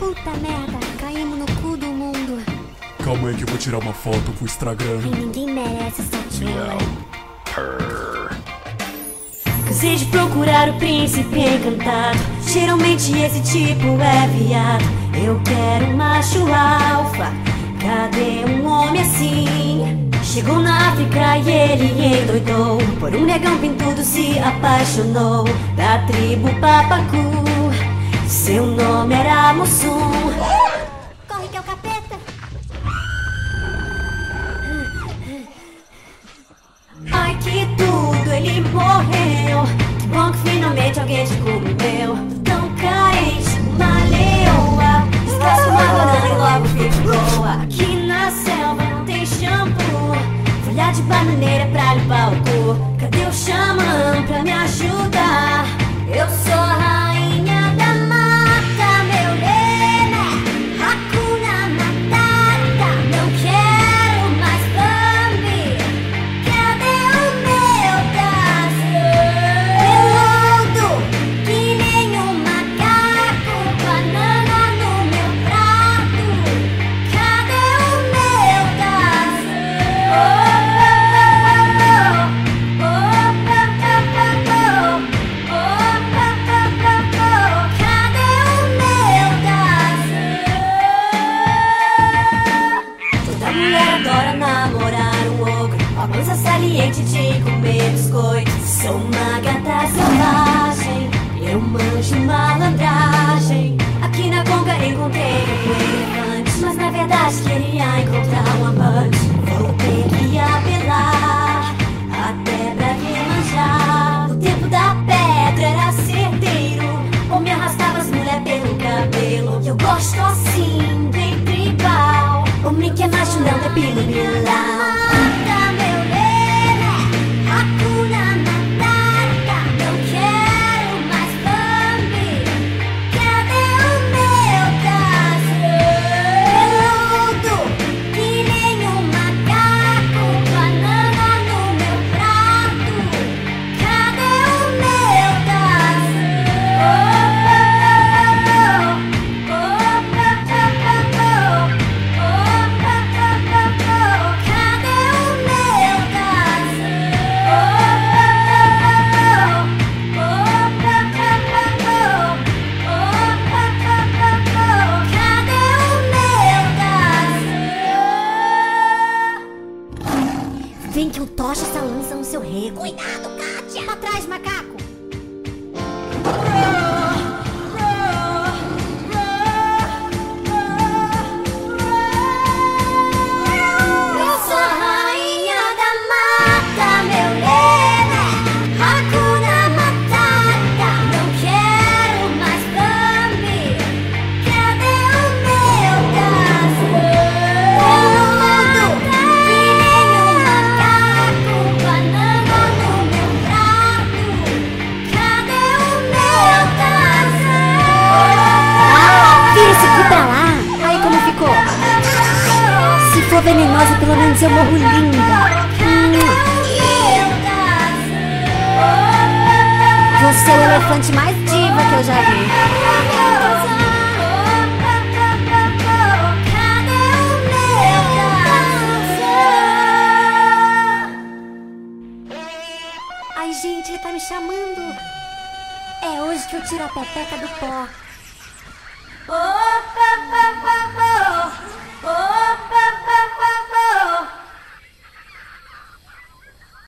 Puta merda, caímos no cu do mundo. Calma aí que eu vou tirar uma foto pro Instagram. E ninguém merece essa tchula. Cansei de procurar o príncipe encantado. Geralmente esse tipo é viado. Eu quero um macho alfa. Cadê um homem assim? Chegou na África e ele endoidou. Por um negão pintudo se apaixonou. Da tribo Papacu. Seu nome era Mussum. Corre que é o capeta. Ai que tudo, ele morreu. Que bom que finalmente alguém te Sou uma gata selvagem Eu manjo malandragem. Aqui na conga encontrei um elefante Mas na verdade queria encontrar um amante. Vou ter que apelar Até pra manjar. No tempo da pedra era certeiro Ou me arrastava as mulheres pelo cabelo. Eu gosto assim, bem tribal. O Mickey é macho, não depilo bilão Vem que eu tocho essa lança no seu rego. Cuidado, Kátia. Pra trás, macaco. For venenosa, pelo menos eu morro linda. Hum, Você é o elefante mais diva que eu já vi. Ai, gente, ele tá me chamando. É hoje que eu tiro a pepeca do pó.